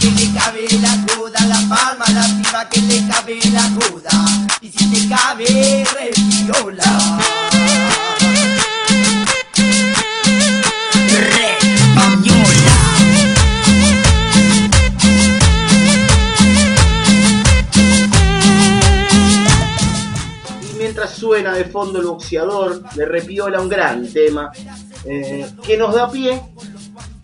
que le cabe la coda, la palma, la piba que le cabe la coda. Y si te cabe, mientras suena de fondo el boxeador, le repiola un gran tema eh, que nos da pie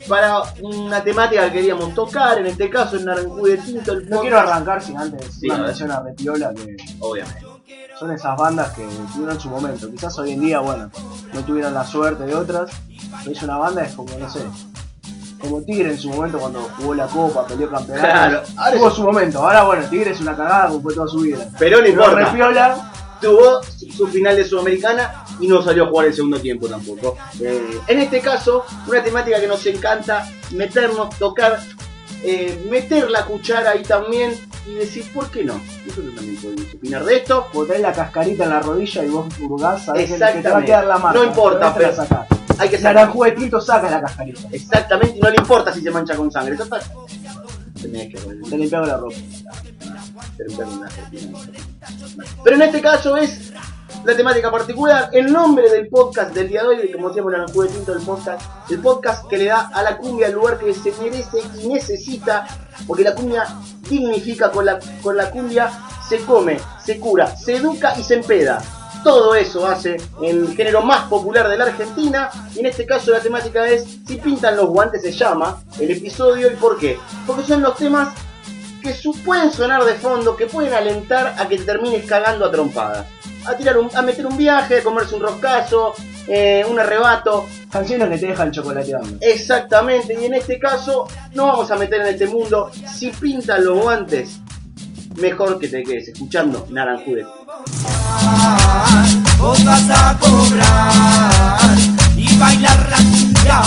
para una temática que queríamos tocar, en este caso en Naranjú de Tinto. El No quiero arrancar sin antes Sí, una mención a Repiola que Obviamente. son esas bandas que tuvieron su momento. Quizás hoy en día, bueno, no tuvieron la suerte de otras. Pero es una banda, es como, no sé, como Tigre en su momento cuando jugó la Copa, peleó campeonato. Claro, ahora tuvo es- su momento. Ahora, bueno, Tigre es una cagada como fue toda su vida. Pero no importa. Repiola, tuvo su final de Sudamericana y no salió a jugar el segundo tiempo tampoco. Eh, en este caso, una temática que nos encanta meternos, tocar, eh, meter la cuchara ahí también y decir, ¿por qué no? Nosotros también podemos opinar de esto. tenés la cascarita en la rodilla y vos hurgás, sabés que- te va a quedar la marca. No importa, pero la. Hay que sacar. Naranjú de Tinto saca la cascarita. Exactamente, y no le importa si se mancha con sangre. Total. Tenés que Te limpiaba la ropa. Pero en este caso es la temática particular, el nombre del podcast del día de hoy, como decíamos en el tinto del podcast, el podcast que le da a la cumbia el lugar que se merece y necesita, porque la cumbia dignifica, con la, con la cumbia se come, se cura, se educa y se empeda. Todo eso hace el género más popular de la Argentina y en este caso la temática es Si pintan los guantes se llama el episodio y por qué. Porque son los temas que su- pueden sonar de fondo, que pueden alentar a que te termines cagando a trompadas. A tirar un, a meter un viaje, a comerse un roscazo, eh, un arrebato. Canciones que te dejan chocolateando. Exactamente, y en este caso no vamos a meter en este mundo. Si pintan los guantes, mejor que te quedes escuchando Naranjude. Vos vas a cobrar y bailar la cumbia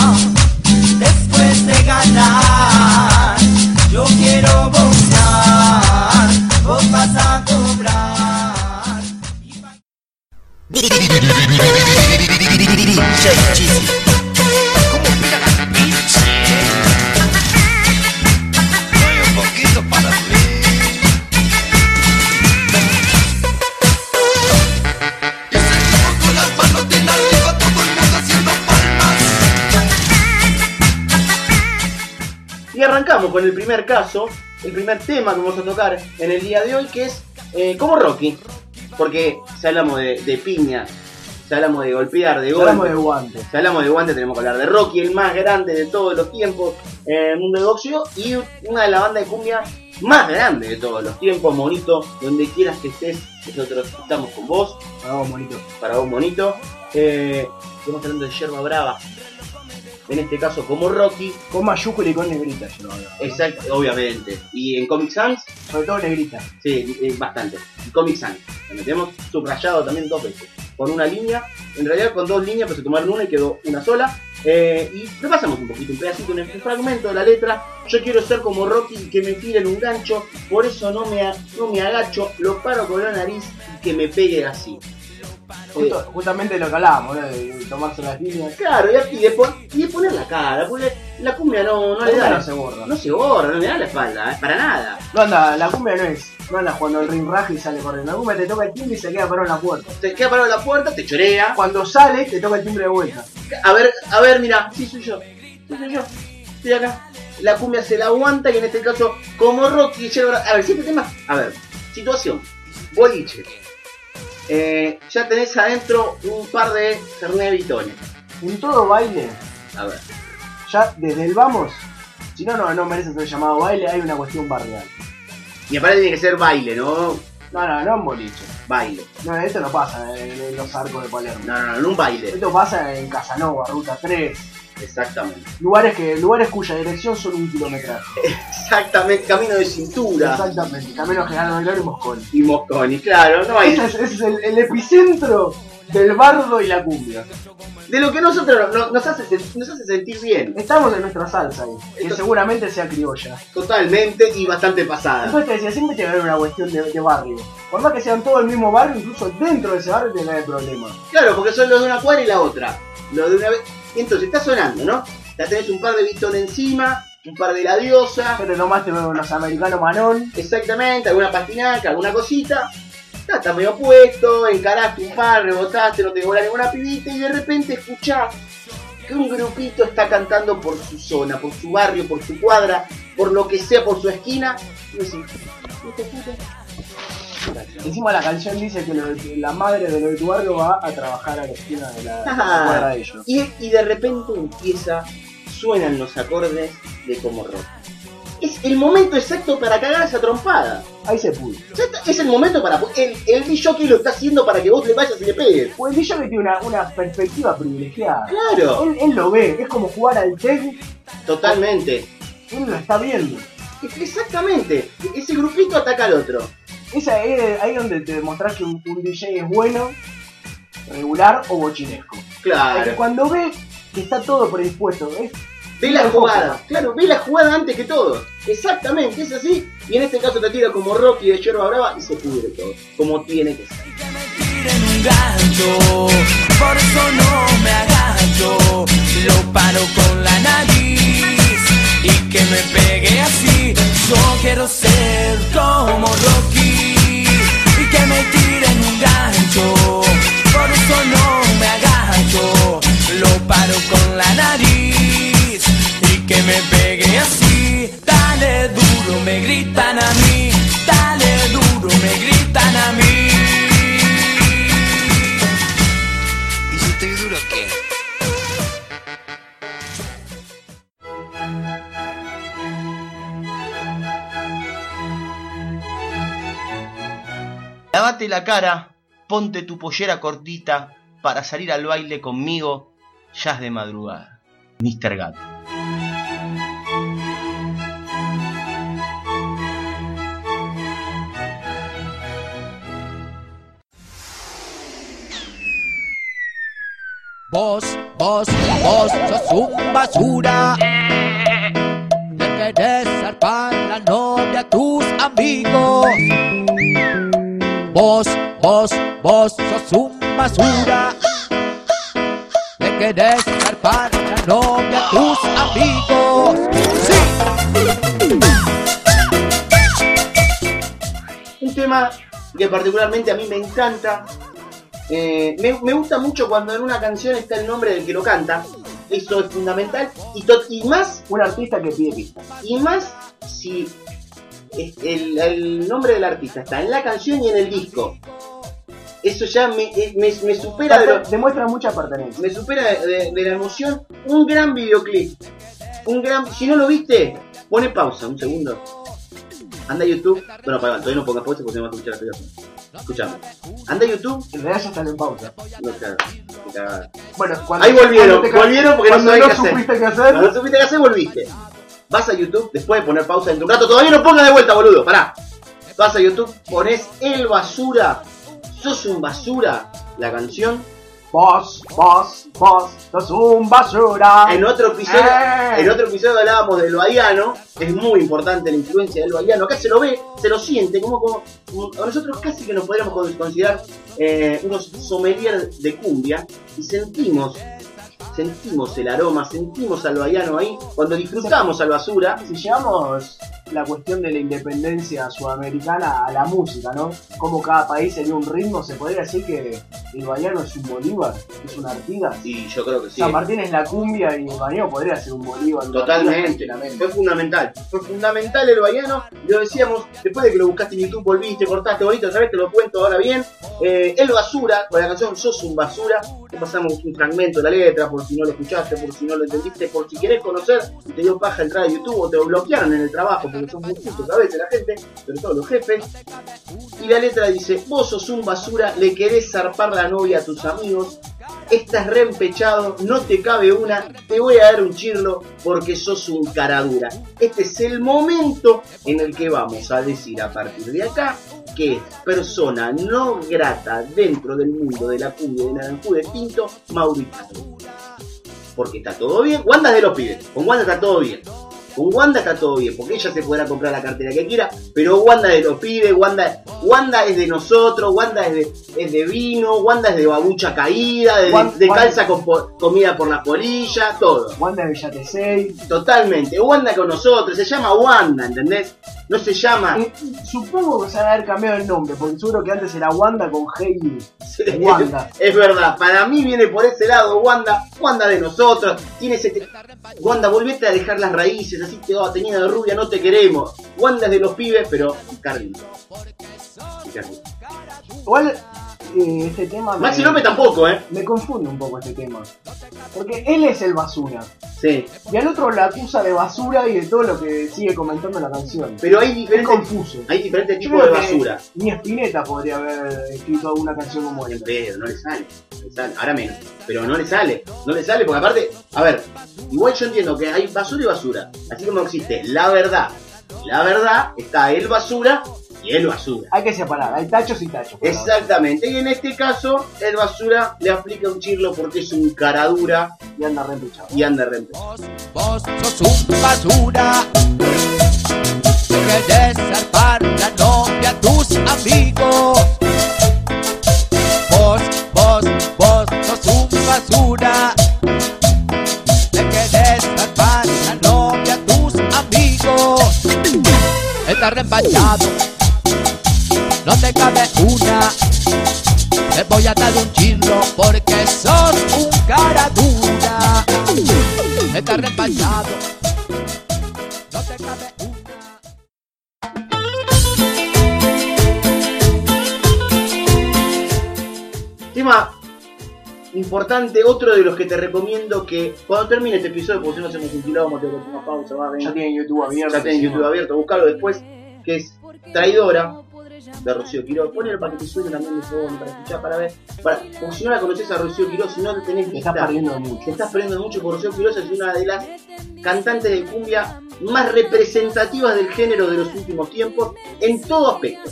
después de ganar. Yo quiero boxear, vos vas a cobrar. Y arrancamos con el primer caso, el primer tema que vamos a tocar en el día de hoy, que es eh, como Rocky. Porque si hablamos de, de piña, si hablamos de golpear, de golpe, Hablamos de guantes. Si hablamos de guante tenemos que hablar de Rocky, el más grande de todos los tiempos en el mundo del boxeo y una de las bandas de cumbia más grande de todos los tiempos, monito, donde quieras que estés, nosotros estamos con vos, Hagamos bonito. para vos monito. Eh, estamos hablando de Yerba Brava, en este caso como Rocky, Con mayúscula y con negrita, yo lo hago. exacto, obviamente. Y en Comic Sans, Sobre todo negrita. sí, eh, bastante. Y Comic Sans, lo metemos subrayado también dos veces. Con una línea, en realidad con dos líneas, pero se tomaron una y quedó una sola. Eh, y repasamos un poquito, un pedacito, un fragmento de la letra. Yo quiero ser como Rocky y que me tiren un gancho, por eso no me, no me agacho, lo paro con la nariz y que me pegue así. Justo- justamente lo que hablábamos, ¿no? de, tomarse las líneas. Claro, y, y de, pon- y de poner la cara, porque la cumbia no, no La le cumbia da. no se borra. No se borra, no le da la espalda, eh, para nada. No anda, la cumbia no es. No anda cuando el ring raja y sale corriendo. La cumbia te toca el timbre y se queda parado en la puerta. Te queda parado en la puerta, te chorea. Cuando sale, te toca el timbre de vuelta. A ver, a ver, mira, sí soy yo. Sí soy yo. Estoy acá. La cumbia se la aguanta y en este caso, como Rocky Yerba- A ver, siete temas. A ver, situación. Boliche. Eh, ya tenés adentro un par de Fernet. En todo baile, A ver. ya desde el vamos, si no, no, no merece ser llamado baile, hay una cuestión barrial. Y aparte tiene que ser baile, ¿no? No, no, no en boliche. Baile. No, esto no pasa en, en los arcos de Palermo. No, no, no, no un baile. Esto pasa en Casanova, Ruta 3. Exactamente. Lugares, que, lugares cuya dirección son un kilometraje. Exactamente, camino de cintura. Exactamente. Camino General Belgrano y Moscón. Y Mosconi, claro, no hay. Ese es, ese es el, el epicentro del bardo y la cumbia. De lo que nosotros no- nos, hace, sen- nos hace sentir bien. Estamos en nuestra salsa ahí, que seguramente sea criolla. Totalmente y bastante pasada. Entonces te decía, siempre tiene que haber una cuestión de, de barrio. Por más que sean todo el mismo barrio, incluso dentro de ese barrio tiene que haber problemas. Claro, porque son los de una cuadra y la otra. Lo de una vez. Entonces está sonando, ¿no? Ya tenés un par de Vitton encima, un par de la diosa, Pero nomás te veo unos americanos manón. exactamente, alguna patinaca, alguna cosita. Ya está medio puesto, encaraste un par, rebotaste, no te llegó ninguna pibita y de repente escuchás que un grupito está cantando por su zona, por su barrio, por su cuadra, por lo que sea, por su esquina. Y decís, "Hijo de puta". Encima la canción dice que, lo la madre de barrio va a trabajar a la esquina de la, de la Ajá. cuadra de ellos. Y, y de repente empieza, suenan los acordes de como rock. Es el momento exacto para cagar esa trompada. Ahí se pudo. Es el momento para. El, el DJ lo está haciendo para que vos le vayas y le pegues. Pues el DJ tiene una, una perspectiva privilegiada. Claro, Él, él lo ve, es como jugar al TEG, totalmente. él lo está viendo. Exactamente. Ese grupito ataca al otro. Es ahí, ahí donde te demostrás que un, un DJ es bueno, regular o bochinesco. Es que Claro. cuando ve que está todo predispuesto, ¿ves? Ve la jugada. cosa. Claro, ve la jugada antes que todo. Exactamente, es así. Y en este caso te tira como Rocky de Yerba Brava y se pudre todo. Como tiene que ser. por eso no me agacho, lo paro con la nariz y que me pegue así. Yo quiero ser como Rocky y que me tiren un gancho, por eso no me agacho, lo paro con la nariz y que me pegue así. Dale duro, me gritan a mí, dale duro, me gritan a mí. ¿Y si estoy duro qué? Lávate la cara, ponte tu pollera cortita para salir al baile conmigo, ya es de madrugada. Mr. Gato. Vos, vos, vos sos un basura. Le querés zarpar la novia a tus amigos. Vos, vos, vos sos un basura. Le querés zarpar la novia a tus amigos. Sí. Un tema que particularmente a mí me encanta. Eh, me, me gusta mucho cuando en una canción está el nombre del que lo canta. Eso es fundamental. Y, y más, Un artista que pide pista. y más si el, el nombre del artista está en la canción y en el disco. Eso ya me, eh, me, me supera de lo- Demuestra mucha pertenencia. me supera de, de- de la emoción un gran videoclip. Un gran. Si no lo viste, pone pausa un segundo. Anda a YouTube. Bueno, para, todavía no pongas pausa porque no vas a escuchar la película. Escuchame. Anda a YouTube. En realidad ya están en pausa. No, claro. Bueno, cuando, Ahí volvieron, cuando te volvieron porque no cuando no hacer. supiste qué hacer. Cuando supiste qué hacer, volviste. Vas a YouTube, después de poner pausa de un rato, todavía no pongas de vuelta, boludo, pará. Vas a YouTube, pones El Basura, sos un basura, la canción. Vos, vos, vos sos un basura. En otro episodio, ¡Eh! en otro episodio hablábamos del bahiano, es muy importante la influencia del bahiano. Acá se lo ve, se lo siente, como, como, a nosotros casi que nos podríamos con- considerar eh, unos sommeliers de cumbia y sentimos, sentimos el aroma, sentimos al bahiano ahí cuando disfrutamos al basura. Si llevamos la cuestión de la independencia sudamericana a la música, ¿no? Como cada país sería un ritmo, se podría decir que el bahiano es un Bolívar, es un Artigas. Y yo creo que sí. San Martín es la cumbia y el bahiano podría ser un Bolívar. Totalmente, fue fundamental. Fue fundamental el bahiano. Lo decíamos, después de que lo buscaste en YouTube, volviste, cortaste bonito, otra vez te lo cuento ahora bien. Eh, el basura, con la canción Sos un basura, pasamos un fragmento de la letra, por si no lo escuchaste, por si no lo entendiste, por si querés conocer, te dio paja entrar a YouTube o te bloquearon en el trabajo, porque son muy justos a veces la gente, sobre todo los jefes. Y la letra dice, vos sos un basura, le querés zarpar la novia a tus amigos, estás reempechado, no te cabe una, te voy a dar un chirlo porque sos un caradura. Este es el momento en el que vamos a decir a partir de acá que persona no grata dentro del mundo de la cumbia y de Naranjú de Tinto, Mauricio. Porque está todo bien, Wanda de los pibes, con Wanda está todo bien. Con Wanda está todo bien, porque ella se podrá comprar la cartera que quiera, pero Wanda es de los pibes, Wanda, Wanda es de nosotros, Wanda es de, es de vino, Wanda es de babucha caída, de, calza con po- comida por la polilla, todo. Wanda de Villatesei. Totalmente. Wanda con nosotros, se llama Wanda, ¿entendés? No se llama. Eh, Supongo que se va a haber cambiado el nombre, porque seguro que antes era Wanda con Heidi. Wanda. Es verdad, para mí viene por ese lado Wanda, Wanda de nosotros, tiene ese... Wanda, volvete a dejar las raíces, así va tenida de rubia, no te queremos. Wanda es de los pibes, pero Carly. Carly. Igual, eh, este tema. me- Maxi López tampoco, ¿eh? Me confunde un poco este tema. Porque él es el basura. Sí. Y al otro la acusa de basura y de todo lo que sigue comentando en la canción. Pero hay Es diferentes, confuso. hay diferentes tipos de basura. Ni Spinetta podría haber escrito alguna canción como esta. pedo, no le sale. no le sale. Ahora menos. Pero no le sale. No le sale porque aparte, a ver, igual yo entiendo que hay basura y basura. Así como existe la verdad. La verdad está el basura y el basura. Hay que separar, hay tachos y tachos. Exactamente. Y en este caso, el basura le aplica un chirlo porque es un caradura Y anda re empuchado. y anda re Vos, vos sos un basura que querés zarpar la novia a tus amigos. Vos, vos, vos sos un basura que querés no te cabe una. Te voy a dar un chirro porque sos un cara dura. Estás reempachado, no te cabe una. Tema importante, otro de los que te recomiendo que cuando termine este episodio, porque si no hacemos un quilombo, tengo que hacer una pausa, va. Ya tienen YouTube abierto. ya tenés YouTube abierto, buscalo después, que es Traidora de Rocío Quiroz. Ponelo para que te suene también de fondo, para escuchar, para ver. Para, porque si no la conoces a Rocío Quiroz, si no te tenés Te estás perdiendo mucho. estás perdiendo mucho por Rocío Quiroz, es una de las cantantes de cumbia más representativas del género de los últimos tiempos en todo aspecto.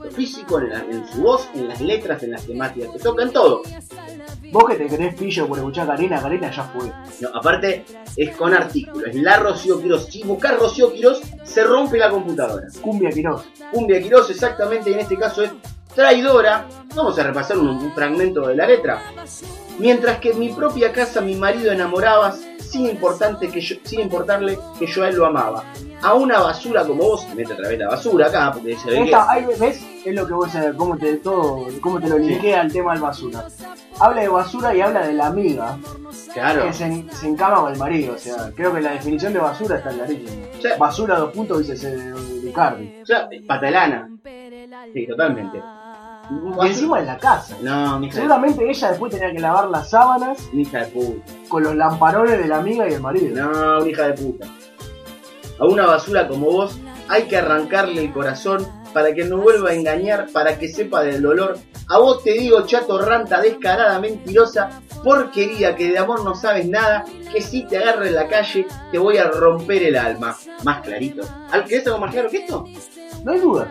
Aspecto físico, en, la- en su voz, en las letras, en las temáticas que toca, en todo. Vos que te querés pillo por escuchar Karina, Karina ya fue. No, aparte, es con artículos, es la Rocío Quiroz. Si buscar Rocío Quiroz, se rompe la computadora. Cumbia Quiroz. Cumbia Quiroz exactamente y en este caso es traidora. Vamos a repasar un, un fragmento de la letra. Mientras que en mi propia casa mi marido enamorabas, sin, importante que yo, sin importarle que yo a él lo amaba. A una basura como vos, mete otra vez la basura acá, porque se ve que... Esta, ahí ves, es lo que vos sabés, cómo te, todo, cómo te lo linkea al tema del basura. Habla de basura y habla de la amiga Claro, que se, se encama con el marido. O sea, creo que la definición de basura está clarísima. Sí. Basura, dos puntos, dice ese Ricardi. ya, patalana. Sí, totalmente. Y encima en la casa. No, mi hija, de, Seguramente ella después tenía que lavar las sábanas mi hija de puta. con los lamparones de la amiga y el marido. No, una hija de puta. A una basura como vos hay que arrancarle el corazón para que no vuelva a engañar, para que sepa del dolor. A vos te digo, chato ranta, descarada, mentirosa, porquería, que de amor no sabes nada, que si te agarro en la calle te voy a romper el alma. Más clarito. ¿Al que algo más claro que esto? No hay dudas.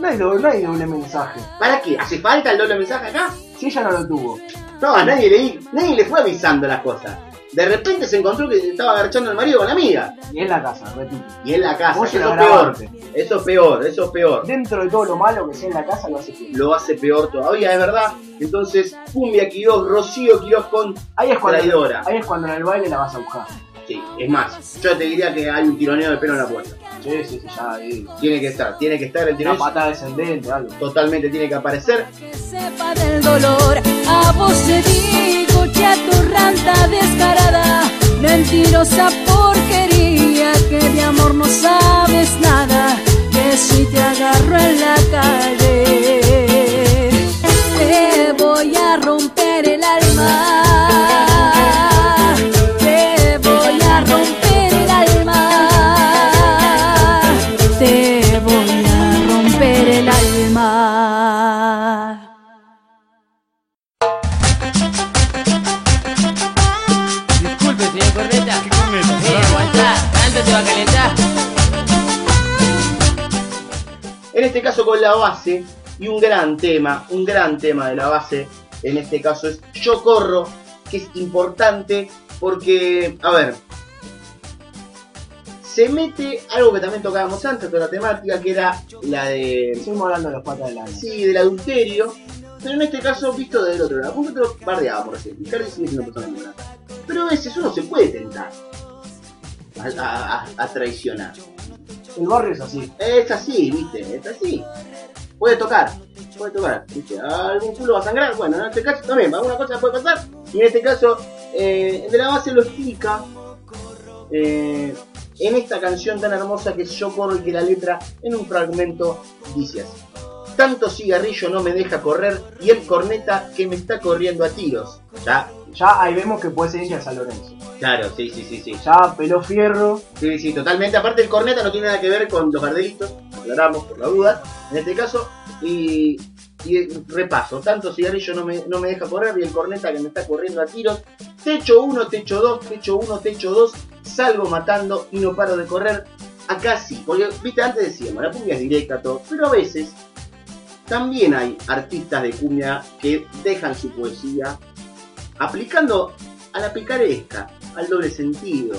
No hay, do- no hay doble mensaje. ¿Para qué? ¿Hace falta el doble mensaje acá? Si ella no lo tuvo. No, a nadie le, nadie le fue avisando las cosas. De repente se encontró que estaba agarchando al marido con la amiga. Y en la casa, repito. Y en la casa. Vos Eso es peor. Eso es peor, eso es peor. Dentro de todo lo malo que sea en la casa, lo hace bien. Lo hace peor todavía, es verdad. Entonces, Cumbia Quiroz, Rocío Quiroz con... Ahí es, cuando, Traidora. ahí es cuando en el baile la vas a buscar. Sí, es más, yo te diría que hay un tironeo de pelo en la puerta. Sí, sí, sí, ya ahí. Tiene que estar, tiene que estar el Una tironeo. patada descendente, algo. Totalmente tiene que aparecer. que sepa del dolor. A vos te digo, chato ranta descarada, mentirosa porquería, que de amor no sabes nada, que si te agarro en la calle, te voy a romper el alma. La base, y un gran tema, un gran tema de la base, en este caso es Yo Corro, que es importante porque, a ver, se mete algo que también tocábamos antes, toda la temática, que era la de Seguimos hablando de los patas del. Sí, del adulterio, pero en este caso visto del otro lado. Nosotros bardeábamos recién, siendo persona buena. Pero a veces uno se puede tentar a, a- a- a traicionar. El barrio es así. Es así, viste, es así. Puede tocar, puede tocar, viste. Algún culo va a sangrar, bueno, en este caso también, alguna cosa puede pasar. Y en este caso, eh, de la base lo explica eh, en esta canción tan hermosa que Yo corro y que la letra en un fragmento dice así. Tanto cigarrillo no me deja correr y el corneta que me está corriendo a tiros. Ya, Ya ahí vemos que puede ser hincha de San Lorenzo. claro, sí, sí, sí, sí. Ya peló fierro. Sí, sí, totalmente. Aparte el corneta no tiene nada que ver con los gardelitos, aclaramos por la duda, en este caso. Y, y repaso, tanto cigarrillo no me, no me deja correr y el corneta que me está corriendo a tiros. Techo 1, techo 2, techo 1, techo 2, salgo matando y no paro de correr. Acá sí, porque viste, antes decíamos, la cumbia es directa todo, pero a veces también hay artistas de cumbia que dejan su poesía aplicando a la picaresca, al doble sentido,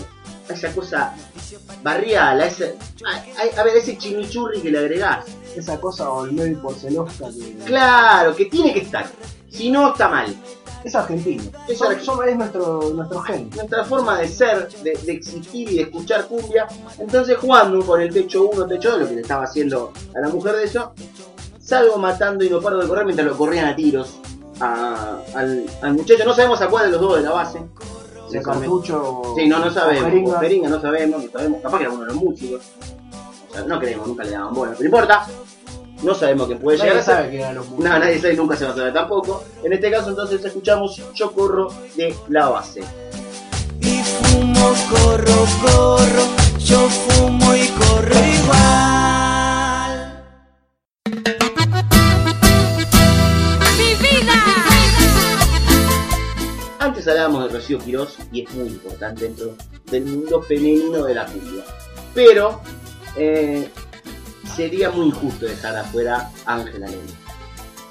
a esa cosa barrial, a ese, a, a- a ver, ese chimichurri que le agregás. Esa cosa Olmedo y Porcelosca que Claro, que tiene que estar. Si no, está mal. es argentino. Es argentino. es nuestro, nuestro gen. Nuestra forma de ser, de, de existir y de escuchar cumbia. Entonces, jugando con el techo 1, techo 2, lo que le estaba haciendo a la mujer de eso, salgo matando y no paro de correr mientras lo corrían a tiros a- al, al muchacho. No sabemos a cuál de los dos de la base. De cartucho. Sí, no, no sabemos. jeringa, no sabemos, no sabemos. Capaz que era uno de los músicos. O sea, no creemos, nunca le daban bola. Pero importa. No sabemos que puede llegar a ser. sabe que eran los músicos. No, nadie sabe y nunca se va a saber tampoco. En este caso, entonces, escuchamos Yo corro de la base. Y fumo, corro, corro, yo fumo y corro igual. Antes hablábamos de Rocío Quirós y es muy importante dentro del mundo femenino de la cumbia. Pero eh, sería muy injusto dejar afuera a Ángela Lema.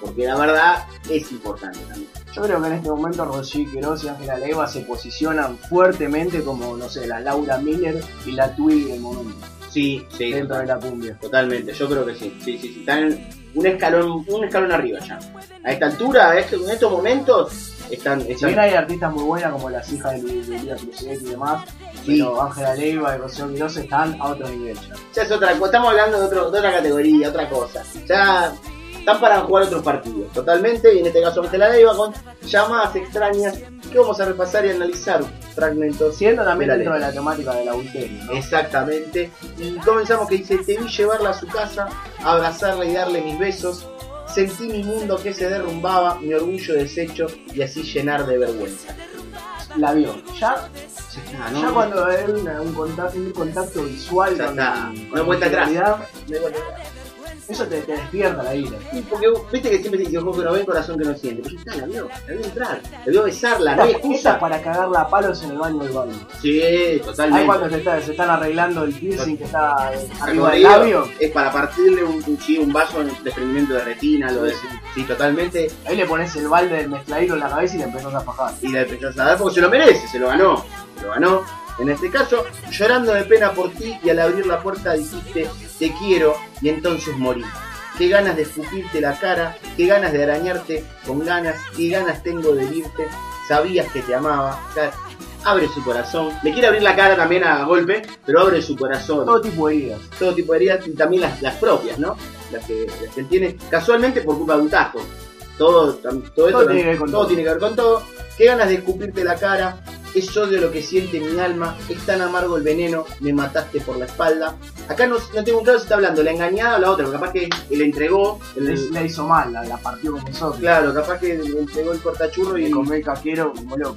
Porque la verdad es importante también. Yo creo que en este momento Rosy Queiroz y Ángela Leiva se posicionan fuertemente como, no sé, la Laura Miller y la Tui del momento Sí, sí, dentro de la cumbia. totalmente. Yo creo que sí. Sí, sí, sí. Están un escalón, un escalón arriba ya. A esta altura, este- en estos momentos, están. Si están bien hay artistas muy buenas como las hijas de, de Lía Cruzet y demás, Sí. pero Ángela Leiva y Rocío Queiroz están a otro nivel ya. ya es otra. Estamos hablando de, otro, de otra categoría, otra cosa. Ya están para jugar otros partidos, totalmente. Y en este caso Ángela Leiva con llamadas extrañas que vamos a repasar y analizar fragmentos. Siendo también Mira, dentro de la temática del adulterio, ¿no? Exactamente. Y comenzamos que dice, te vi llevarla a su casa, abrazarla y darle mis besos. Sentí mi mundo que se derrumbaba, mi orgullo deshecho y así llenar de vergüenza. La vio. Ya, Ah, ¿no? ya cuando hay una- un, contacto, un contacto visual Ya está. No hay vuelta atrás. realidad, Me vuelve a ver. Eso te, te despierta la ira. Sí, porque vos- viste que siempre dice ojo que no ve, corazón que no siente. Pero ya está, la vio, la vio entrar, la vio besarla, no hay excusa. para cagarla a palos en el baño del baño. Sí, Ahí totalmente. cuando se, está- se están arreglando el piercing que está eh, arriba del labio, Es para partirle un cuchillo, un vaso en desprendimiento de retina, lo de sí, totalmente. ahí le pones el balde del mezcladito en la cabeza y le empezás a fajar. Y la empezás a dar porque se lo merece, se lo ganó. Se lo ganó. En este caso, llorando de pena por ti y al abrir la puerta dijiste te quiero y entonces morí. Qué ganas de escupirte la cara, qué ganas de arañarte con ganas, qué ganas tengo de herirte. Sabías que te amaba. Abre su corazón. Le quiere abrir la cara también a golpe, pero abre su corazón. Todo tipo de heridas. todo tipo de heridas y también las, las propias, ¿no? Las que, las que él tiene casualmente por culpa de un tajo. Todo, tam- todo, esto Todo tam- tiene que ver con todo todo. tiene que ver con todo. Qué ganas de escupirte la cara, es odio lo que siente mi alma, es tan amargo el veneno, me mataste por la espalda. Acá no, no tengo un claro si está hablando la engañada o la otra, capaz que le entregó, el- Le, le hizo mal, la, la partió como nosotros. claro, capaz que le entregó el cortachurro y comió el caquero como loco.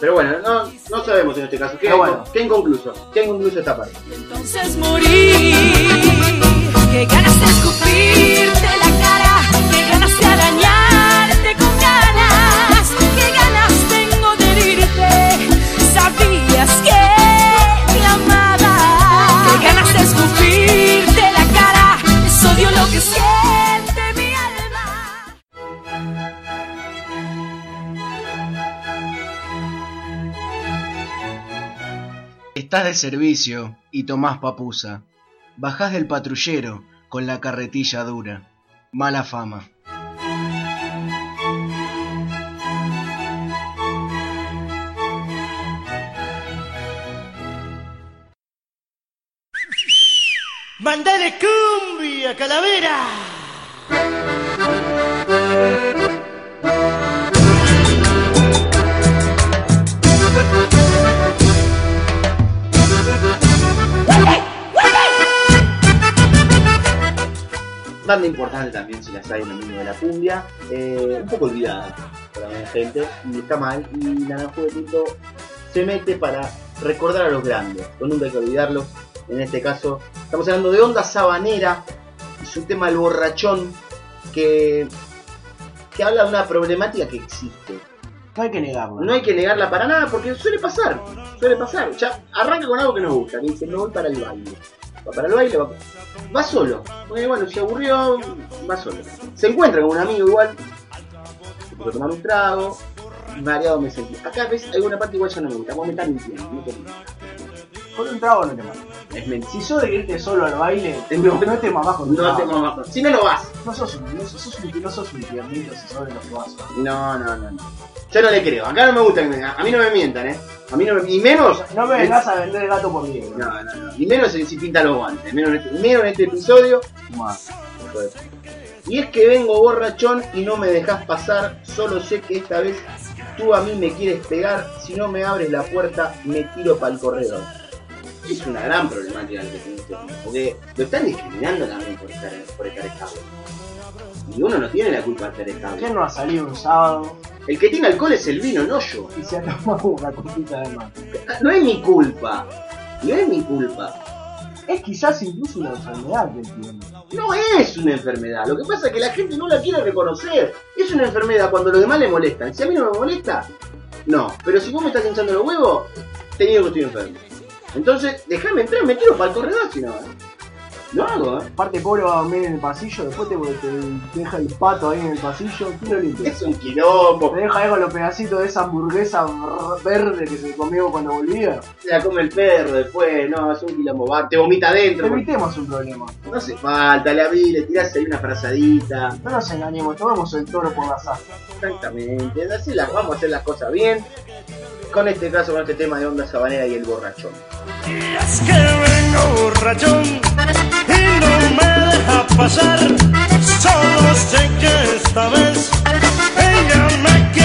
Pero bueno, no, no sabemos en este caso. Qué, Pero bueno. qué inconcluso, qué inconcluso esta parte. Entonces morí. Qué ganas de escupirte la Sabías que te amaba. Qué ganas de escupirte la cara, es odio lo que siente mi alma. Estás de servicio y tomás papusa. Bajás del patrullero con la carretilla dura. Mala fama. ¡Mandale cumbia, calavera! Banda importante también si las hay en el mundo de la cumbia, eh, un poco olvidada por la gente, y está mal, y Naranjo de se mete para recordar a los grandes, no nunca hay que olvidarlos, en este caso estamos hablando de Onda Sabanera, y su tema El Borrachón, que, que habla de una problemática que existe, No hay que negarlo. no hay que negarla para nada porque suele pasar, suele pasar. Ya arranca con algo que nos gusta, que dice, me voy para el baile. Va para el baile, va, va solo. Porque bueno, se aburrió, va solo. Se encuentra con un amigo igual, se puede tomar un trago, mareado me sentí. Acá ves, alguna parte igual ya no me gusta, vos me estás mintiendo, no te miento. Con un trago no te matas. Es mentira. Si sos de irte solo al baile, No. no, te mamás con No te mamas. Si no lo vas. No sos un, no sos, un, no sos un tiernito si sos de los vasos. No, no, no, no. Yo no le creo. Acá no me gusta que me A mí no me mientan, eh. A mí no me. Y menos. No me vengas a vender el gato por liebre. No, no, no. Y menos si pinta los guantes. Menos en este, menos en este episodio. Más. Y es que vengo borrachón y no me dejas pasar. Solo sé que esta vez tú a mí me quieres pegar. Si no me abres la puerta, me tiro para el corredor. Es una gran problemática la que tiene este Porque lo están discriminando también por estar, por estar estable. Y uno no tiene la culpa de estar estable. ¿Quién no ha salido un sábado El que tiene alcohol es el vino, no yo. y se ha tomado una copita de más? No es mi culpa. No es mi culpa. Es quizás incluso una enfermedad que entiendo. No es una enfermedad. Lo que pasa es que la gente no la quiere reconocer. Es una enfermedad cuando los demás le molestan. Si a mí no me molesta, no. Pero si vos me estás hinchando los huevos, te digo que estoy enfermo. Entonces, déjame entrar, me tiro para el corredor si no. ¿eh? Lo hago, ¿eh? Aparte, pobre va a dormir en el pasillo, después te, te deja el pato ahí en el pasillo, ¿quién lo limpia? Es un quilombo. Te deja ahí con los pedacitos de esa hamburguesa verde que se comió cuando volvía. Se la come el perro después. No, es un quilombo. Va, te vomita adentro. Evitemos un problema. No hace falta, le abrí, le tirás ahí una frazadita. No nos engañemos, tomamos el toro por la asas. Exactamente, así las, vamos a hacer las cosas bien. Con este caso, con este tema de onda sabanera y el borrachón. Y es que vengo borrachón y no me deja pasar. Solo sé que esta vez ella me quiere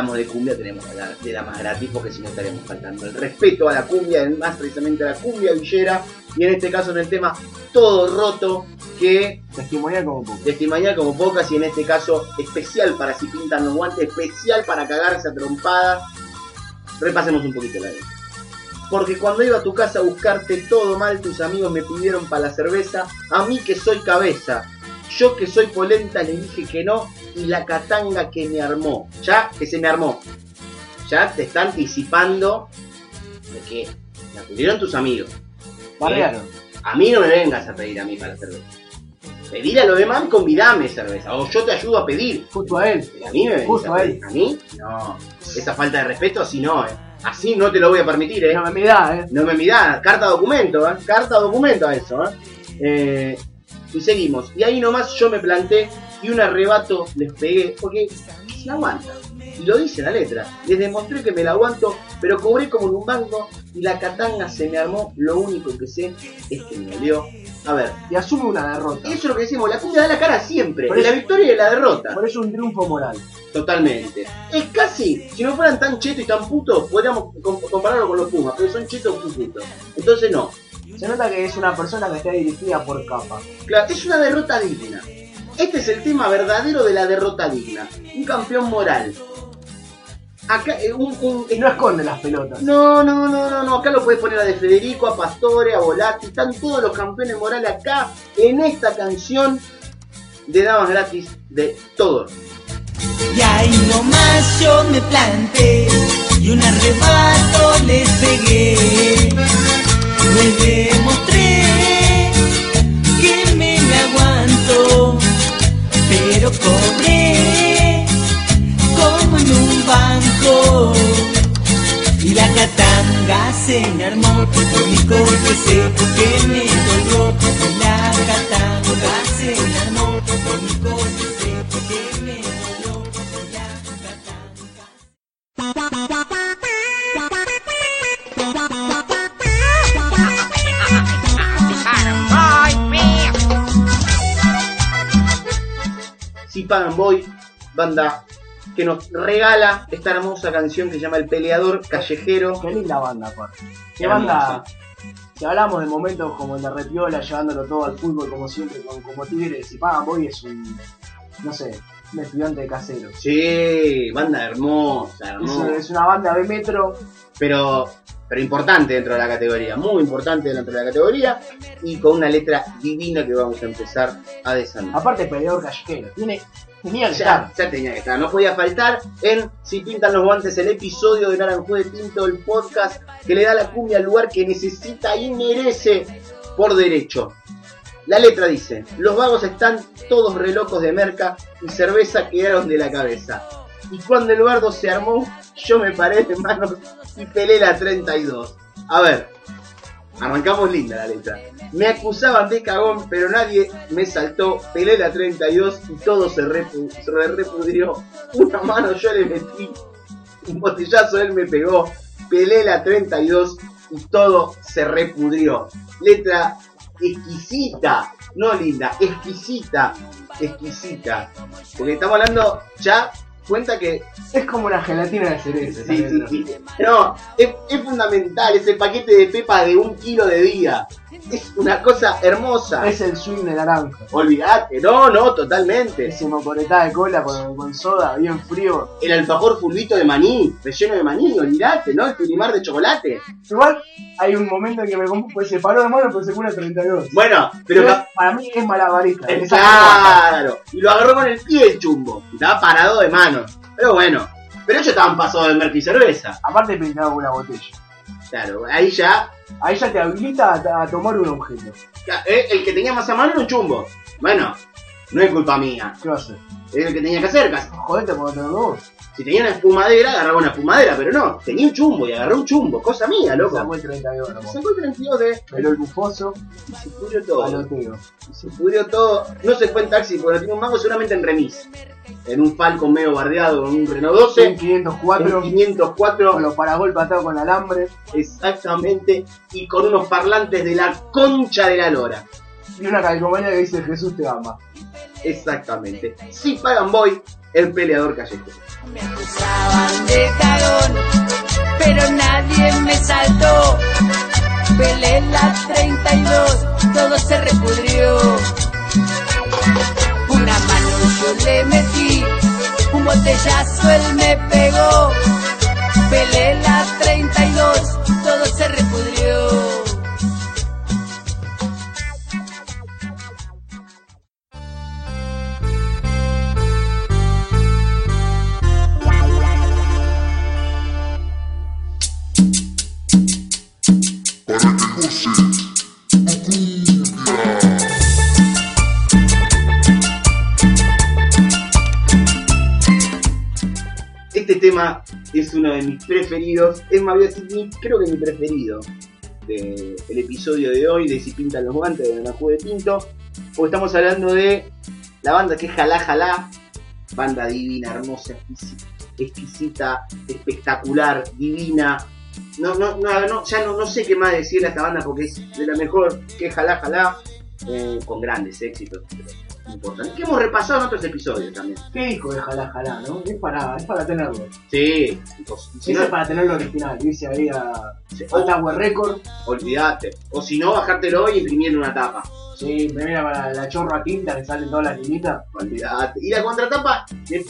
hablamos de cumbia, tenemos que hablar de la más gratis, porque si no estaremos faltando el respeto a la cumbia, más precisamente a la cumbia villera, y en este caso en el tema Todo Roto, que Testimonial como poco. testimonial como pocas, y en este caso especial para si pintan los guantes, especial para cagarse a trompada. Repasemos un poquito la letra. Porque cuando iba a tu casa a buscarte todo mal, tus amigos me pidieron para la cerveza, a mí que soy cabeza. Yo que soy polenta le dije que no y la catanga que me armó. Ya que se me armó. Ya te está anticipando de que la pidieron tus amigos. Barrearon. A mí no me vengas a pedir a mí para cerveza. Pedir a los demás, convidame cerveza. O yo te ayudo a pedir. Justo a él. A mí me venís Justo a a pedir. ¿A mí? No. Esa falta de respeto así no, eh. Así no te lo voy a permitir, eh. No me da, eh. No me mirá, carta documento, ¿eh? carta documento a eso. ¿eh? Eh, y seguimos. Y ahí nomás yo me planté y un arrebato les pegué porque se la aguanta. Y lo dice la letra. Les demostré que me la aguanto, pero cobré como en un banco y la katanga se me armó. Lo único que sé es que me dolió. A ver, Y asume una derrota. eso es lo que decimos, la cumbia da la cara siempre, Por la victoria y la derrota. Por eso un triunfo moral. Totalmente. Es casi, si no fueran tan chetos y tan putos, podríamos com- compararlo con los Pumas, pero son chetos y putos. Entonces no. Se nota que es una persona que está dirigida por capa. Claro, es una derrota digna. Este es el tema verdadero de la derrota digna. Un campeón moral. Acá, eh, un, un- Y no esconde las pelotas. no, no, no, no, no. Acá lo puedes poner a De Federico, a Pastore, a Volati. Están todos los campeones morales acá en esta canción. de damas gratis de todo. Y ahí nomás yo me planté y un arrebato les pegué. Les demostré que me aguanto, pero cobré como en un banco. Y la catanga se me armó, lo único que sé que me dolió. Y la catanga se me armó, lo único que sé que me dolió. Y la catanga. Si Pagan Boy, banda que nos regala esta hermosa canción que se llama El Peleador Callejero. Qué linda banda, aparte. Qué banda. Si hablamos de momentos como el de Repiola, llevándolo todo al fútbol, como siempre, con, como Tigres y Pagan Boy es un. No sé, un estudiante de casero. Sí, banda hermosa, Es, hermosa. es una banda de metro. Pero, pero importante dentro de la categoría, muy importante dentro de la categoría y con una letra divina que vamos a empezar a desandar. Aparte, peleador callejero. Tiene, tenía que Ya, estar. ya tenía que estar, no podía faltar en Si Pintan los Guantes, el episodio de Naranjú de Tinto, el podcast que le da la cumbia al lugar que necesita y merece por derecho. La letra dice, los vagos están todos relocos de merca y cerveza quedaron de la cabeza. Y cuando el bardo se armó, yo me paré de manos y pelé la 32. A ver, arrancamos linda la letra. Me acusaban de cagón, pero nadie me saltó. Pelé la 32 y todo se, repu- se repudrió. Una mano yo le metí, un botellazo él me pegó. Pelé la 32 y todo se repudrió. Letra exquisita, no linda, exquisita, exquisita. Porque estamos hablando ya, cuenta que Es como una gelatina de cereza. esa Sí, sí, letra. sí. No, es, es fundamental, es el paquete de pepa de un kilo de día. Es una cosa hermosa. Es el swing de naranja. Olvídate, no, no, totalmente. Ese mocoretá de cola con, con soda, bien frío. El alfajor fulvito de maní, relleno de maní, olvídate, ¿no? El turimar de chocolate. Igual hay un momento en que me pues se paró de mano pero se pone a 32. Bueno, pero... Pero para mí es malabarista. Eh, Claro, y lo agarró con el pie el chumbo. y Estaba parado de mano. Pero bueno, pero ellos estaban pasados de merca y cerveza. Aparte pintado una botella. Claro, ahí ya, Ahí ya te habilita a, a tomar un objeto. eh, el que tenía más a mano era un chumbo. Bueno, no es culpa mía. ¿Qué va a hacer? Es el que tenía que hacer, casi. Jodete por tener dos. Si tenía una espumadera, agarraba una espumadera, pero no, tenía un chumbo y agarró un chumbo, cosa mía, loco. Sacó el 32 nomás. Sacó el 32 de. Peló el bufoso, y se pudrió todo. paloteo. Y se pudrió todo. No se fue en taxi porque no tenía un mango, seguramente en remis. En un Falcon medio bardeado, con un Renault 12. En 504, En 504, con los paragolpes atados con alambre. exactamente, y con unos parlantes de la concha de la lora. Y una calcomanía que dice Jesús te ama. Exactamente. Si pagan boy, el peleador callejero. Me acusaban de cagón, pero nadie me saltó. Pelé la 32, todo se repudrió. Una mano yo le metí, un botellazo él me pegó. Pelé la 32, todo se repudrió. Es uno de mis preferidos, es más, voy creo que mi preferido del episodio de hoy de Si Pintan los Guantes de Najú de Tinto, porque estamos hablando de la banda que es Jalá Jalá, banda divina, hermosa, exquisita, espectacular, divina. No, no, no, ya no, no sé qué más decir a esta banda porque es de la mejor que Jalá Jalá, eh, con grandes éxitos. Que hemos repasado en otros episodios también. ¿Qué disco de jalá jalá, no? Es para, es para tenerlo. Sí, chicos, si no- es para tenerlo original. Dice ahí a, Sí, a Tower Record. Olvídate. O si no, bajártelo y imprimir una tapa. Sí, me mira para la chorra tinta que salen todas las linitas. Olvídate. Y la contratapa,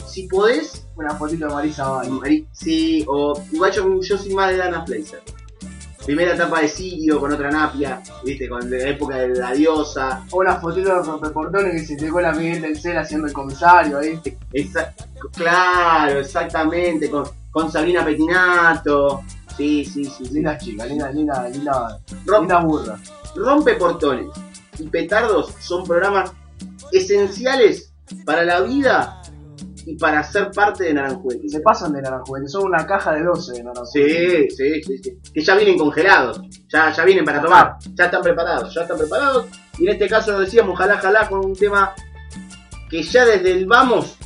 si podés, Una fotito de Marisa Valle. Mari- sí, o igual yo, yo soy más de Dana Blazer. Primera etapa de Sirio con otra napia, viste, con la época de la diosa. O una fotito de rompeportones que se te la Miguel del Cel haciendo el comisario. Esa- claro, exactamente, con, con Sabrina Petinato. Sí, sí, sí. sí. Linda chica, linda, linda, linda, Rom- linda burra. Rompe portones y petardos son programas esenciales para la vida y para ser parte de Naranjuez. Y se pasan de naranjuez, son una caja de 12 de naranjuez. Sí, sí, sí, sí. Que ya vienen congelados, ya, ya vienen para tomar, ya están preparados, ya están preparados. Y en este caso lo decíamos, ojalá, ojalá, con un tema que ya desde el vamos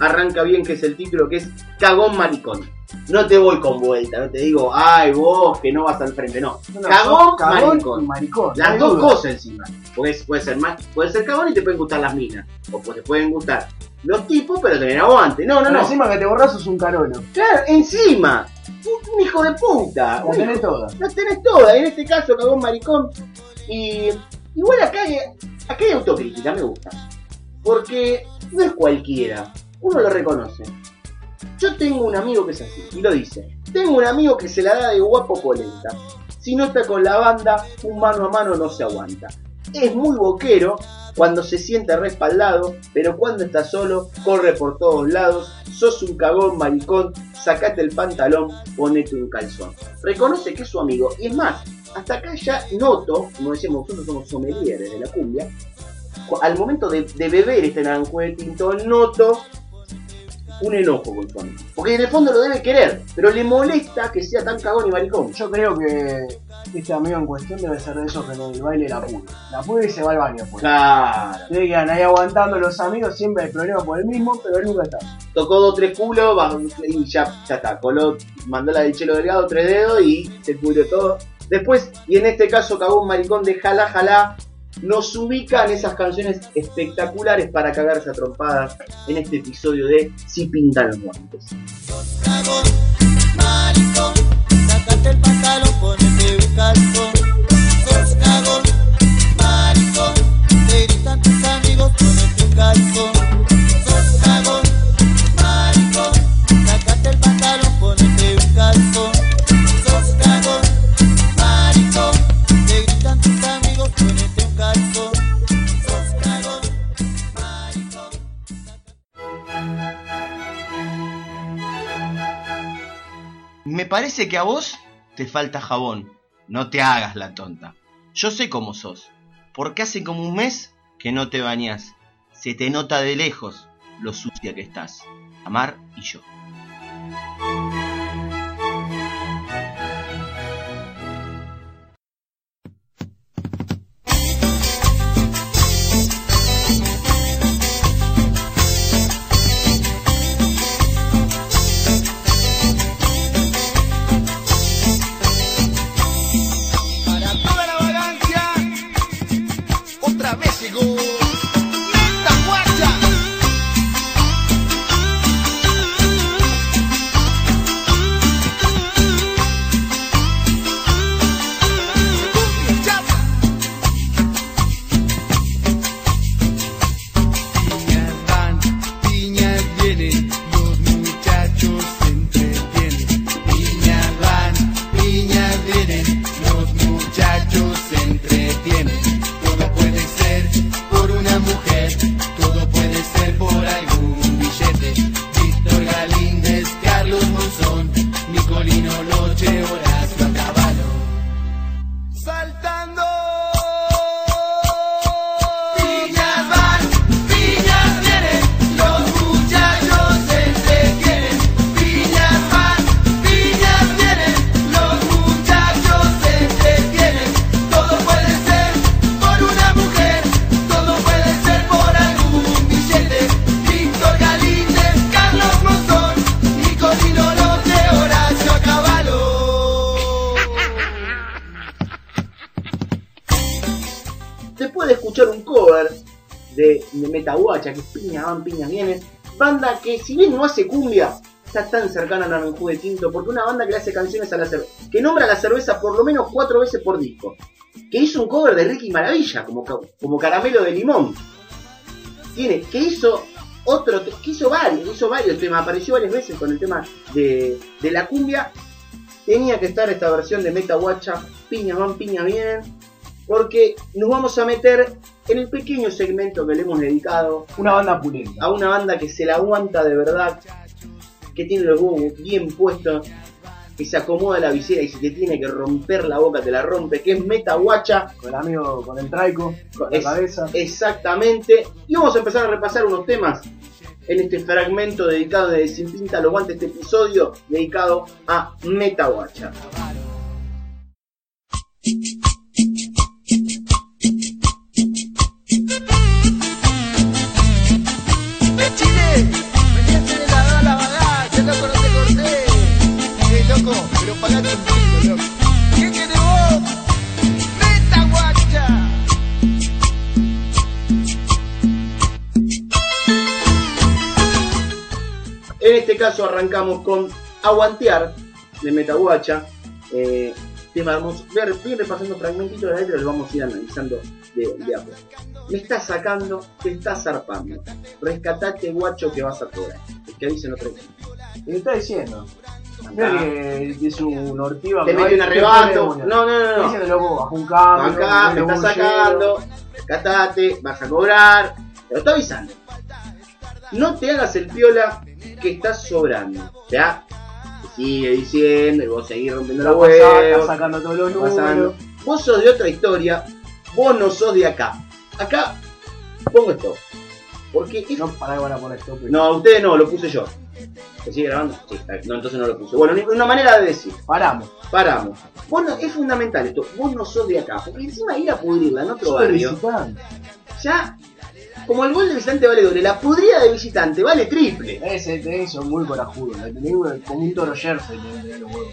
arranca bien, que es el título, que es Cagón Maricón. No te voy con vuelta, no te digo, ay vos que no vas al frente, no. No, cagón, maricón. Las dos duda. cosas encima. Es- puede ser más, puede ser cagón y te pueden gustar las minas. O pues te pueden gustar los tipos, pero tener aguante. No, no, Pero no. encima que te borras sos un carolo. Claro, encima. Un, un hijo de puta. La tenés hijo- toda. las tenés todas, en este caso cagón maricón. Y igual acá hay, acá hay autocrítica, me gusta. Porque no es cualquiera, uno lo reconoce. Yo tengo un amigo que es así, y lo dice. Tengo un amigo que se la da de guapo polenta. Si no está con la banda, un mano a mano no se aguanta. Es muy boquero cuando se siente respaldado, pero cuando está solo, corre por todos lados. Sos un cagón maricón, sacate el pantalón, ponete un calzón. Reconoce que es su amigo, y es más, hasta acá ya noto, como decíamos, nosotros somos sommeliers de la cumbia, cu- al momento de, beber este naranjo de tinto, noto un enojo con. Porque en el fondo lo debe querer, pero le molesta que sea tan cagón y maricón. Yo creo que este amigo en cuestión debe ser de esos que en el baile la pude. La pude y se va al baño. Pues. Claro. Se quedan ahí aguantando los amigos, siempre el problema por el mismo, pero él nunca está. Tocó dos tres culos y ya, ya está. Coló, mandó la del chelo delgado, tres dedos y se pudrió todo. Después, y en este caso cagó un maricón de jala jala, nos ubica en esas canciones espectaculares para cagarse a trompadas en este episodio de Si pintan los calzón. Parece que a vos te falta jabón. No te hagas la tonta. Yo sé cómo sos. Porque hace como un mes que no te bañás. Se te nota de lejos lo sucia que estás. Amar y yo. Van, piñas vienen, banda que si bien no hace cumbia, está tan cercana a Naranjú de Tinto, porque una banda que le hace canciones a la cerveza, que nombra la cerveza por lo menos cuatro veces por disco, que hizo un cover de Ricky Maravilla, como, como caramelo de limón, tiene, que hizo otro, que hizo varios, hizo varios temas, apareció varias veces con el tema de, de la cumbia, tenía que estar esta versión de Meta Guacha, piñas van, piñas vienen, porque nos vamos a meter en el pequeño segmento que le hemos dedicado Una banda pulenta. a una banda que se la aguanta de verdad, que tiene los huevos bien puestos, que se acomoda la visera y si te tiene que romper la boca te la rompe, que es Meta Guacha, Con el amigo, con el traico, con la Es- cabeza. Exactamente. Y vamos a empezar a repasar unos temas en este fragmento dedicado de Sin Pinta lo Guante, este episodio dedicado a Metaguacha. ¡Eh, caso arrancamos con Aguantear de Metaguacha. Eh, tema hermoso. Voy a voy a ir repasando fragmentitos de la letra y los vamos a ir analizando de, de a. Me estás sacando, te estás zarpando. Rescatate guacho que vas a cobrar. El que dice no trae. ¿Qué me está diciendo? Mira que es un ortiva. Te mete un arrebato. No, no, no, loco, bajo un cambio. Acá me está sacando, catate, vas a cobrar, te lo está avisando. No te hagas el piola que estás sobrando. Te sigue diciendo y vos seguís rompiendo la huevos. sacando todos los números. Vos sos de otra historia, vos no sos de acá. Acá pongo esto. Porque No, para que van a poner esto. pero- No, ustedes no, lo puse yo. ¿Se sigue grabando? Sí, no, entonces no lo puse. Bueno, una manera de decir. Paramos. Paramos. Vos no- es fundamental esto. Vos no sos de acá. Porque encima ir a pudrirla en otro barrio. Ya, como el gol de visitante vale doble, la pudrida de visitante vale triple. Ese tenés son muy corajudos. La tenés como un toro jersey.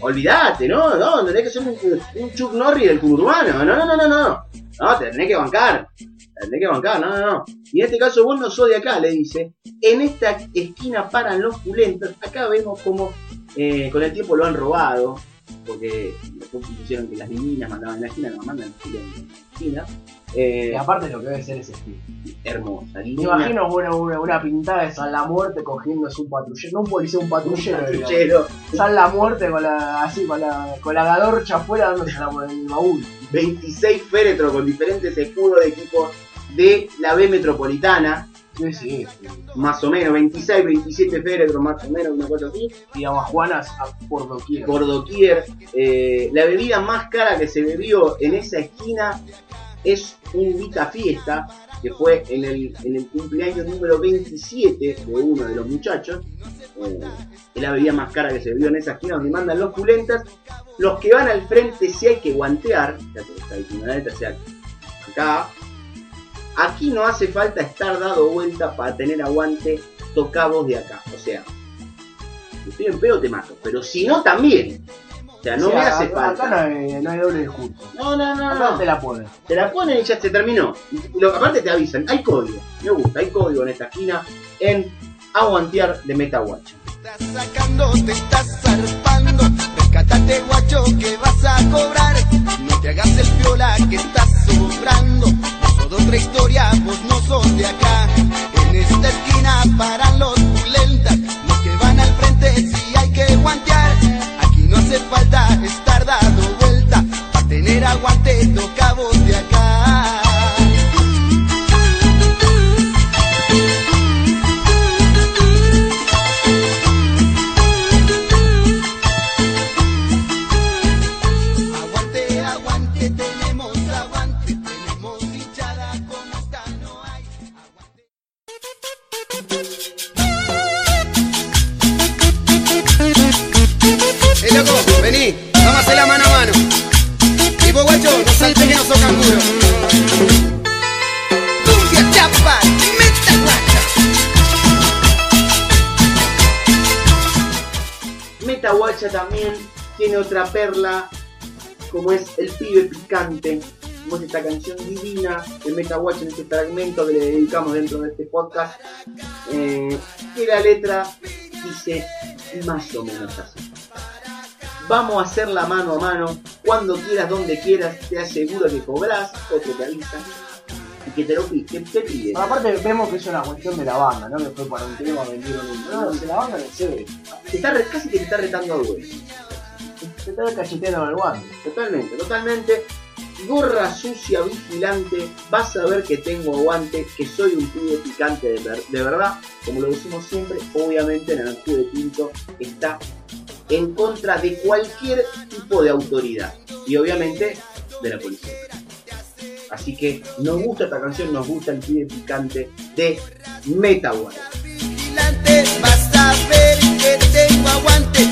Olvídate, ¿no? No, tenés que ser un, un Chuck Norris del urbano. No, no, no, no, no. No, te tenés que bancar. Te tenés que bancar, no, no, no. Y en este caso vos no sos de acá, le dice. En esta esquina paran los pulentos. Acá vemos como eh, con el tiempo lo han robado. Porque después pusieron que las divinas mandaban en la esquina, no mandan en la esquina. Eh, Y aparte lo que debe ser estilo. hermosa, Me imagino una, una, una pintada de San La Muerte cogiéndose un patrullero, no un policía, un patrullero. digamos. Patrullero. San La Muerte con la, así, con la, con la gadorcha afuera dándose la el baúl. 26 féretros con diferentes escudos de equipos de la B metropolitana, Sí, sí. más o menos, 26, 27 féretros más o menos, una cosa así, Digamos, Juanas a por doquier. por doquier. Eh, la bebida más cara que se bebió en esa esquina es un Vita Fiesta, que fue en el, en el cumpleaños número 27 de uno de los muchachos. Eh, es la bebida más cara que se bebió en esa esquina donde mandan los pulentas. Los que van al frente si hay que guantear, ya está diciendo la letra, o sea, acá. Aquí no hace falta estar dado vuelta para tener aguante, toca vos de acá. O sea, si estoy en pedo te mato, pero si no también. O sea, no O sea, me hace acá- falta. Acá no hay, no hay doble discurso. No, no, no, Acá no. te la ponen. Te la ponen y ya se terminó. Lo- aparte te avisan, hay código. Me gusta, hay código en esta esquina en Aguantear de Metawatch. estás sacando, te estás zarpando. Rescatate, guacho, que vas a cobrar. No te hagas el piola que estás sobrando. Otra historia, vos no sos de acá. En esta esquina paran los pulentas. Los que van al frente, si hay que guantear. Aquí no hace falta estar dando vuelta. Para tener aguante, toca vos de acá. Como es El pibe picante. Como es esta canción divina de Metaguacha en este fragmento que le dedicamos dentro de este podcast. Eh, que la letra dice más o menos así. Vamos a hacer la mano a mano, cuando quieras, donde quieras, te aseguro que cobras, otro te avisa y que te lo pide, que te pide. Aparte vemos que es una cuestión de la banda, ¿no? Que fue para un tema vendido en un... No, si la banda le cede. Te está casi que te está retando a duelo. Te estás cacheteando el guante. Totalmente, totalmente. Gorra sucia, vigilante, vas a ver que tengo aguante, que soy un pibe picante de, ver- de verdad. Como lo decimos siempre, obviamente Naranjú de Tinto está en contra de cualquier tipo de autoridad. Y obviamente de la policía. Así que nos gusta esta canción, nos gusta el pibe picante de vigilante, vas a ver que tengo aguante,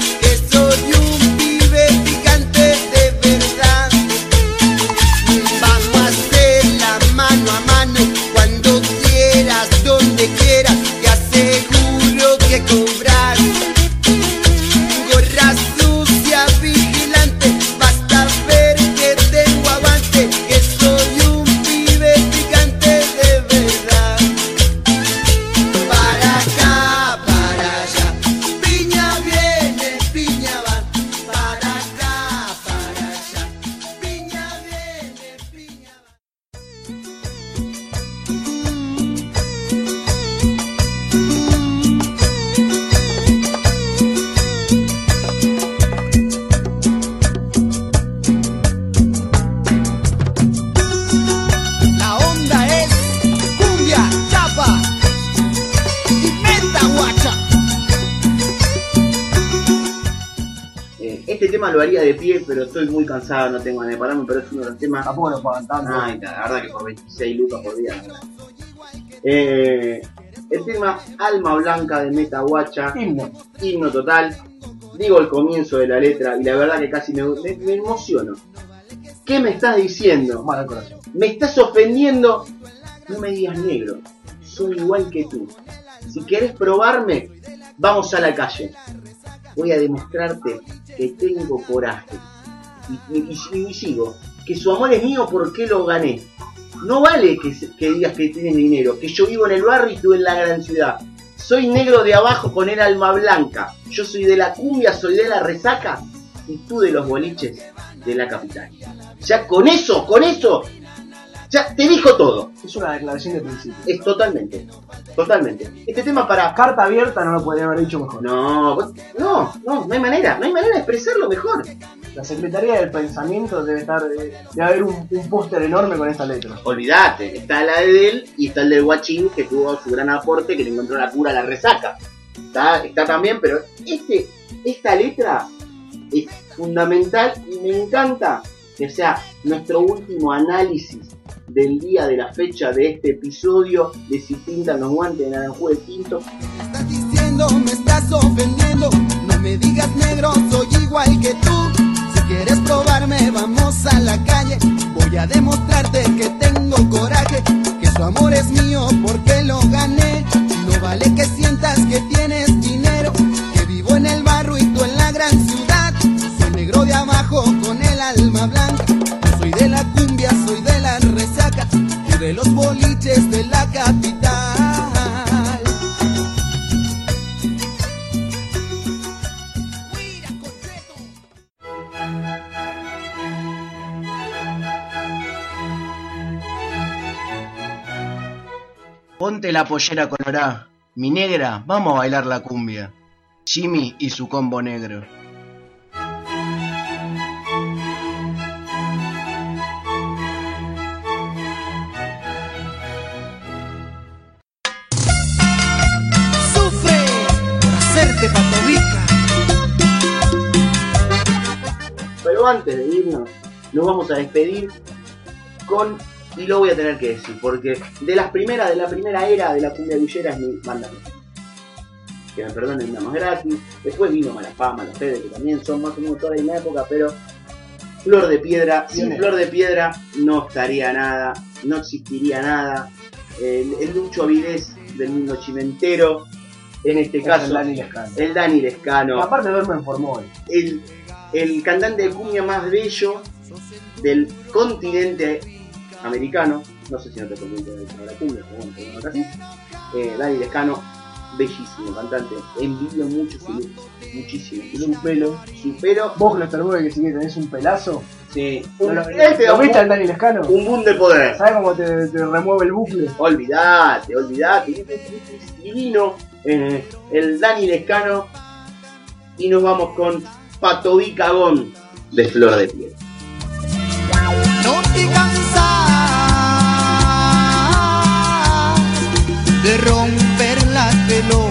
estoy muy cansado, no tengo ganas de pararme, pero es uno de los temas. Tampoco lo pagan tanto. Ay, la verdad que por 26 lucas por día. Eh, el tema Alma Blanca de Meta Guacha, Himno. himno total. Digo el comienzo de la letra y la verdad que casi me, me- me emociono. ¿Qué me estás diciendo? Mal al corazón. Me estás ofendiendo. No me digas negro. Soy igual que tú. Si quieres probarme, vamos a la calle. Voy a demostrarte que tengo coraje. Y, y- y- sigo. Que su amor es mío porque lo gané. No vale que digas que tienes dinero. Que yo vivo en el barrio y tú en la gran ciudad. Soy negro de abajo con el alma blanca. Yo soy de la cumbia, soy de la resaca. Y tú de los boliches de la capital. Ya con eso, con eso, ya te dijo todo. Es una declaración de principio. Es totalmente, totalmente. Este tema para... Carta abierta no lo podría haber dicho mejor. No, no, no, no hay manera, no hay manera de expresarlo mejor. La Secretaría del Pensamiento debe estar. eh, Debe haber un, un póster enorme con esta letra. Olvídate, está la de él y está el del guachín que tuvo su gran aporte que le encontró la cura a la resaca. Está, está también, pero este, esta letra es fundamental y me encanta que sea nuestro último análisis del día de la fecha de este episodio de si pintan los guantes de naranjú de tinto. Me estás diciendo, me estás ofendiendo. No me digas negro, soy igual que tú. Si quieres probarme, vamos a la calle. Voy a demostrarte que tengo coraje. Que su amor es mío porque lo gané. No vale que sientas que tienes dinero. Que vivo en el barrio y tú en la gran ciudad. Soy negro de abajo con el alma blanca. De los boliches de la capital. Ponte la pollera colorada. Mi negra, vamos a bailar la cumbia. Jimmy y su combo negro. Pero antes de irnos, nos vamos a despedir con, y lo voy a tener que decir, porque de las primeras, de la primera era de la cumbia villera es mi banda. Que me perdonen nada más gratis. Después vino Malafama, Los Fede, que también son más o menos toda la misma época, pero Flor de Piedra, sin. Flor de Piedra no estaría nada, no existiría nada. El, el Lucho Avilés del mundo chimentero, en este Es caso, el Dani Lescano. el Dani Lescano Aparte duerme en Formol. el, el cantante de cumbia más bello del continente americano. No sé si en otro continente de la cumbia, pero bueno, por así. Eh, Dani Lescano, bellísimo cantante. Envidio mucho su muchísimo. Tiene un pelo. Su pelo, Vos, Closterboy, que sí que tenés un pelazo. sí. ¿No Un, te da ¿lo un, viste al boom- Dani Lescano? un boom de poder. ¿Sabes cómo te, te remueve el bucle? Olvídate, olvídate. Es Divino. eh, el Dani Lescano. Y nos vamos con Patovicagón de Flor de Piel. No te cansas de romper la pelota.